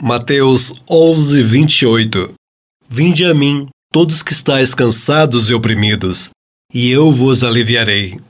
Mateus 11, 28 Vinde a mim, todos que estáis cansados e oprimidos, e eu vos aliviarei.